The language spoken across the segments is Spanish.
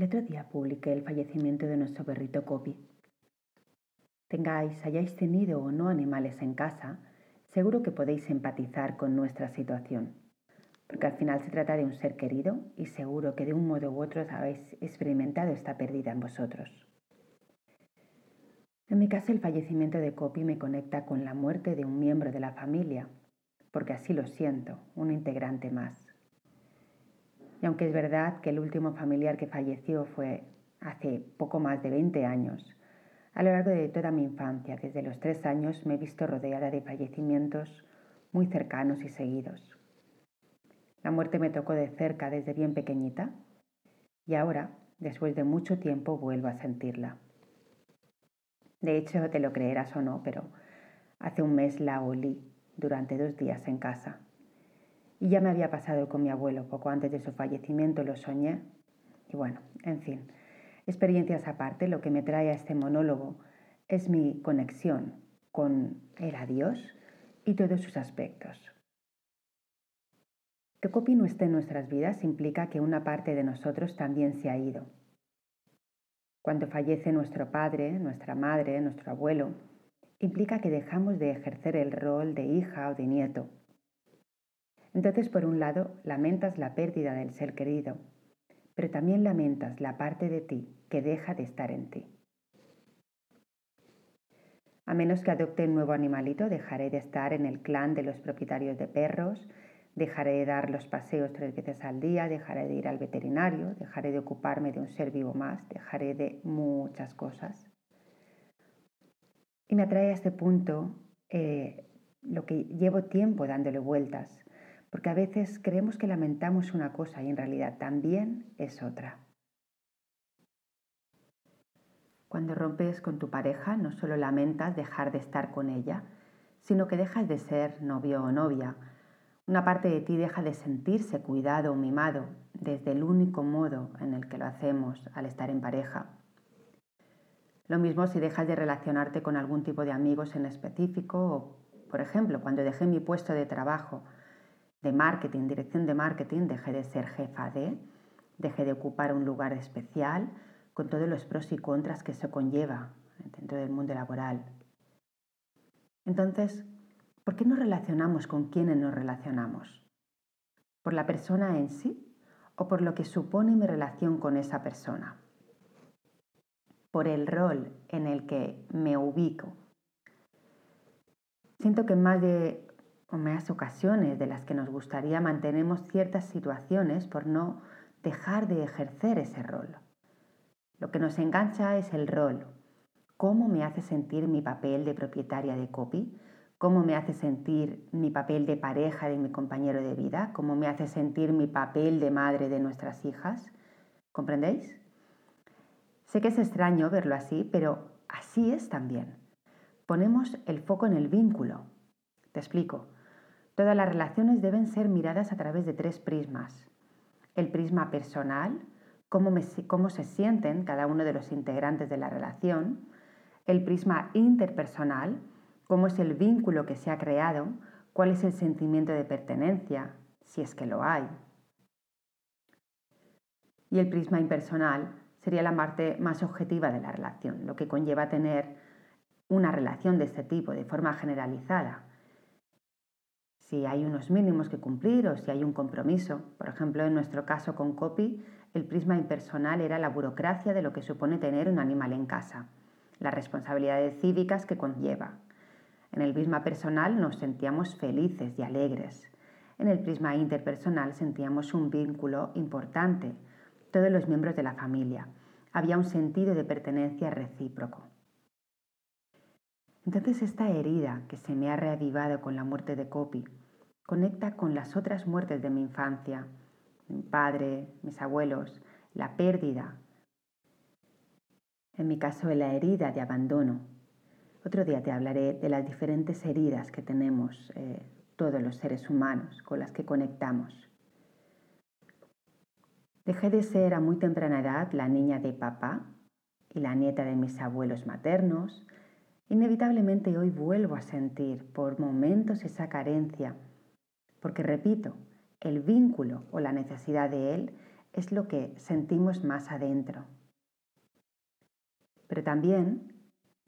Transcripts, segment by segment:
El otro día publiqué el fallecimiento de nuestro perrito Copy. Tengáis, hayáis tenido o no animales en casa, seguro que podéis empatizar con nuestra situación, porque al final se trata de un ser querido y seguro que de un modo u otro habéis experimentado esta pérdida en vosotros. En mi caso, el fallecimiento de Copy me conecta con la muerte de un miembro de la familia, porque así lo siento, un integrante más. Y aunque es verdad que el último familiar que falleció fue hace poco más de 20 años, a lo largo de toda mi infancia, desde los tres años, me he visto rodeada de fallecimientos muy cercanos y seguidos. La muerte me tocó de cerca desde bien pequeñita y ahora, después de mucho tiempo, vuelvo a sentirla. De hecho, te lo creerás o no, pero hace un mes la olí durante dos días en casa. Y ya me había pasado con mi abuelo, poco antes de su fallecimiento lo soñé. Y bueno, en fin, experiencias aparte, lo que me trae a este monólogo es mi conexión con el adiós y todos sus aspectos. Que Copi no esté en nuestras vidas implica que una parte de nosotros también se ha ido. Cuando fallece nuestro padre, nuestra madre, nuestro abuelo, implica que dejamos de ejercer el rol de hija o de nieto entonces, por un lado, lamentas la pérdida del ser querido, pero también lamentas la parte de ti que deja de estar en ti. A menos que adopte un nuevo animalito, dejaré de estar en el clan de los propietarios de perros, dejaré de dar los paseos tres veces al día, dejaré de ir al veterinario, dejaré de ocuparme de un ser vivo más, dejaré de muchas cosas. Y me atrae a este punto eh, lo que llevo tiempo dándole vueltas, porque a veces creemos que lamentamos una cosa y en realidad también es otra. Cuando rompes con tu pareja no solo lamentas dejar de estar con ella, sino que dejas de ser novio o novia. Una parte de ti deja de sentirse cuidado o mimado desde el único modo en el que lo hacemos al estar en pareja. Lo mismo si dejas de relacionarte con algún tipo de amigos en específico o, por ejemplo, cuando dejé mi puesto de trabajo de marketing, dirección de marketing, dejé de ser jefa de, dejé de ocupar un lugar especial con todos los pros y contras que eso conlleva dentro del mundo laboral. Entonces, ¿por qué nos relacionamos con quienes nos relacionamos? ¿Por la persona en sí o por lo que supone mi relación con esa persona? ¿Por el rol en el que me ubico? Siento que más de o más ocasiones de las que nos gustaría mantenemos ciertas situaciones por no dejar de ejercer ese rol. Lo que nos engancha es el rol. ¿Cómo me hace sentir mi papel de propietaria de copy? ¿Cómo me hace sentir mi papel de pareja de mi compañero de vida? ¿Cómo me hace sentir mi papel de madre de nuestras hijas? ¿Comprendéis? Sé que es extraño verlo así, pero así es también. Ponemos el foco en el vínculo. Te explico. Todas las relaciones deben ser miradas a través de tres prismas. El prisma personal, cómo, se sienten cada uno de los integrantes de la relación. El prisma interpersonal, cómo es el vínculo que se ha creado, cuál es el sentimiento de pertenencia, si es que lo hay. Y el prisma impersonal sería la parte más objetiva de la relación, lo que conlleva tener una relación de este tipo de forma generalizada, si hay unos mínimos que cumplir o si hay un compromiso. Por ejemplo, en nuestro caso con Copy, el prisma impersonal era la burocracia de lo que supone tener un animal en casa, las responsabilidades cívicas que conlleva. En el prisma personal nos sentíamos felices y alegres. En el prisma interpersonal sentíamos un vínculo importante, todos los miembros de la familia. Había un sentido de pertenencia recíproco. Entonces esta herida que se me ha reavivado con la muerte de Copy conecta con las otras muertes de mi infancia, mi padre, mis abuelos, la pérdida. En mi caso, la herida de abandono. Otro día te hablaré de las diferentes heridas que tenemos eh, todos los seres humanos con las que conectamos. Dejé de ser a muy temprana edad la niña de papá y la nieta de mis abuelos maternos. Inevitablemente hoy vuelvo a sentir por momentos esa carencia porque repito, el vínculo o la necesidad de él es lo que sentimos más adentro. Pero también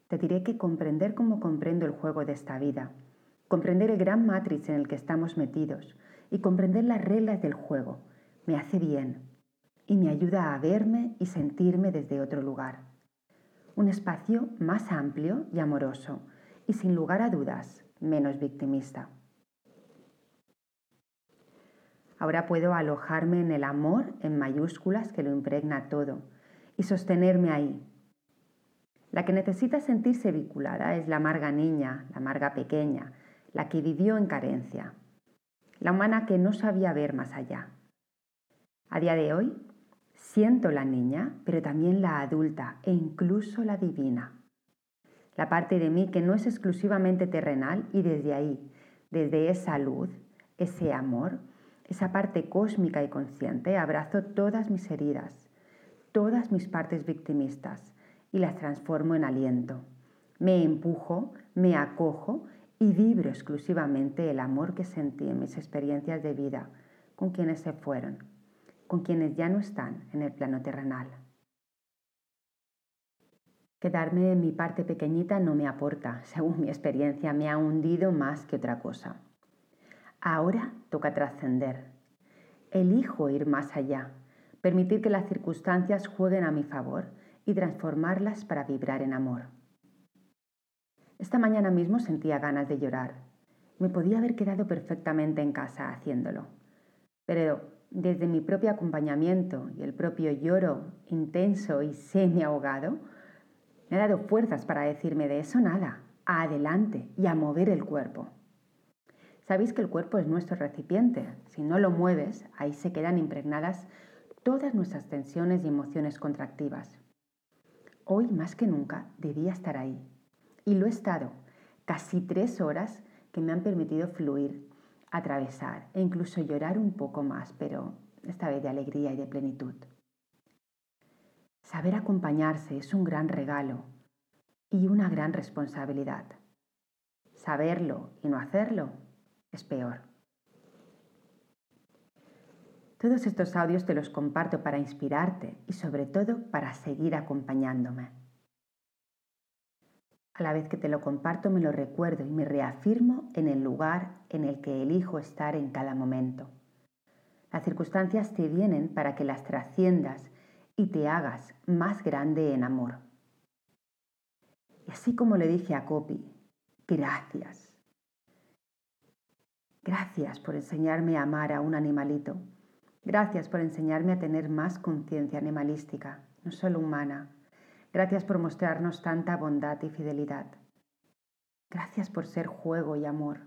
te diré que comprender cómo comprendo el juego de esta vida, comprender el gran matrix en el que estamos metidos y comprender las reglas del juego me hace bien y me ayuda a verme y sentirme desde otro lugar. Un espacio más amplio y amoroso y sin lugar a dudas menos victimista. Ahora puedo alojarme en el amor en mayúsculas que lo impregna todo y sostenerme ahí, la que necesita sentirse vinculada es la amarga niña, la amarga pequeña, la que vivió en carencia, la humana que no sabía ver más allá. A día de hoy, siento la niña, pero también la adulta e incluso la divina. La parte de mí que no es exclusivamente terrenal y desde ahí, desde esa luz, ese amor, esa parte cósmica y consciente, abrazo todas mis heridas, todas mis partes victimistas y las transformo en aliento. Me empujo, me acojo y vibro exclusivamente el amor que sentí en mis experiencias de vida con quienes se fueron, con quienes ya no están en el plano terrenal. Quedarme en mi parte pequeñita no me aporta, según mi experiencia, me ha hundido más que otra cosa. Ahora toca trascender. Elijo ir más allá, permitir que las circunstancias jueguen a mi favor y transformarlas para vibrar en amor. Esta mañana mismo sentía ganas de llorar. Me podía haber quedado perfectamente en casa haciéndolo. Pero desde mi propio acompañamiento y el propio lloro intenso y semi ahogado, me ha dado fuerzas para decirme de eso nada, adelante y a mover el cuerpo. Sabéis que el cuerpo es nuestro recipiente. Si no lo mueves, ahí se quedan impregnadas todas nuestras tensiones y emociones contractivas. Hoy más que nunca debía estar ahí. Y lo he estado. Casi tres horas que me han permitido fluir, atravesar e incluso llorar un poco más, pero esta vez de alegría y de plenitud. Saber acompañarse es un gran regalo y una gran responsabilidad. Saberlo y no hacerlo es peor. Todos estos audios te los comparto para inspirarte y sobre todo para seguir acompañándome. A la vez que te lo comparto me lo recuerdo y me reafirmo en el lugar en el que elijo estar en cada momento. Las circunstancias te vienen para que las trasciendas y te hagas más grande en amor. Y así como le dije a Copi, gracias. Gracias por enseñarme a amar a un animalito Gracias por enseñarme a tener más conciencia animalística, no solo humana. Gracias por mostrarnos tanta bondad y fidelidad. Gracias por ser juego y amor.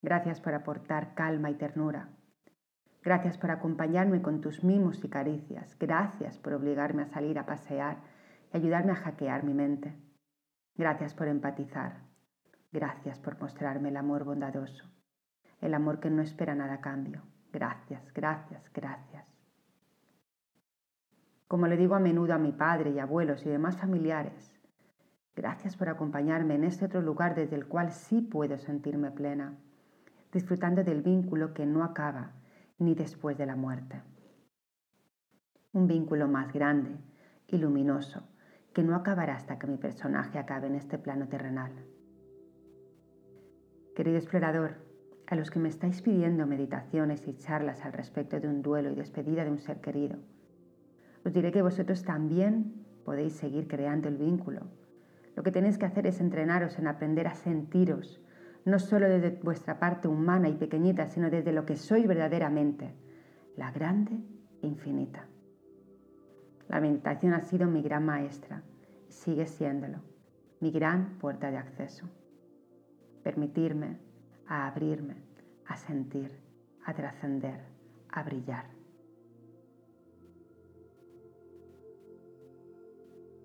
Gracias por aportar calma y ternura. Gracias por acompañarme con tus mimos y caricias. Gracias por obligarme a salir a pasear y ayudarme a hackear mi mente. Gracias por empatizar. Gracias por mostrarme el amor bondadoso, el amor que no espera nada a cambio. Gracias, gracias, gracias. Como le digo a menudo a mi padre y abuelos y demás familiares, gracias por acompañarme en este otro lugar desde el cual sí puedo sentirme plena, disfrutando del vínculo que no acaba ni después de la muerte. Un vínculo más grande y luminoso que no acabará hasta que mi personaje acabe en este plano terrenal. Querido explorador, a los que me estáis pidiendo meditaciones y charlas al respecto de un duelo y despedida de un ser querido. Os diré que vosotros también podéis seguir creando el vínculo. Lo que tenéis que hacer es entrenaros en aprender a sentiros, no solo desde vuestra parte humana y pequeñita, sino desde lo que sois verdaderamente, la grande infinita. La meditación ha sido mi gran maestra y sigue siéndolo, mi gran puerta de acceso. Permitirme a abrirme, a sentir, a trascender, a brillar.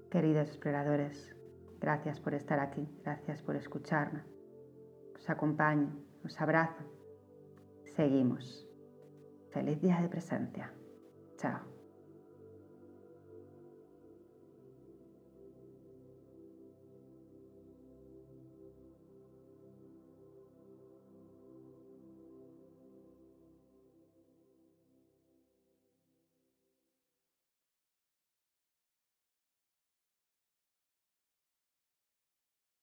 Queridos exploradores, gracias por estar aquí, gracias por escucharme. Os acompaño, os abrazo. Seguimos. Feliz día de presencia. Chao.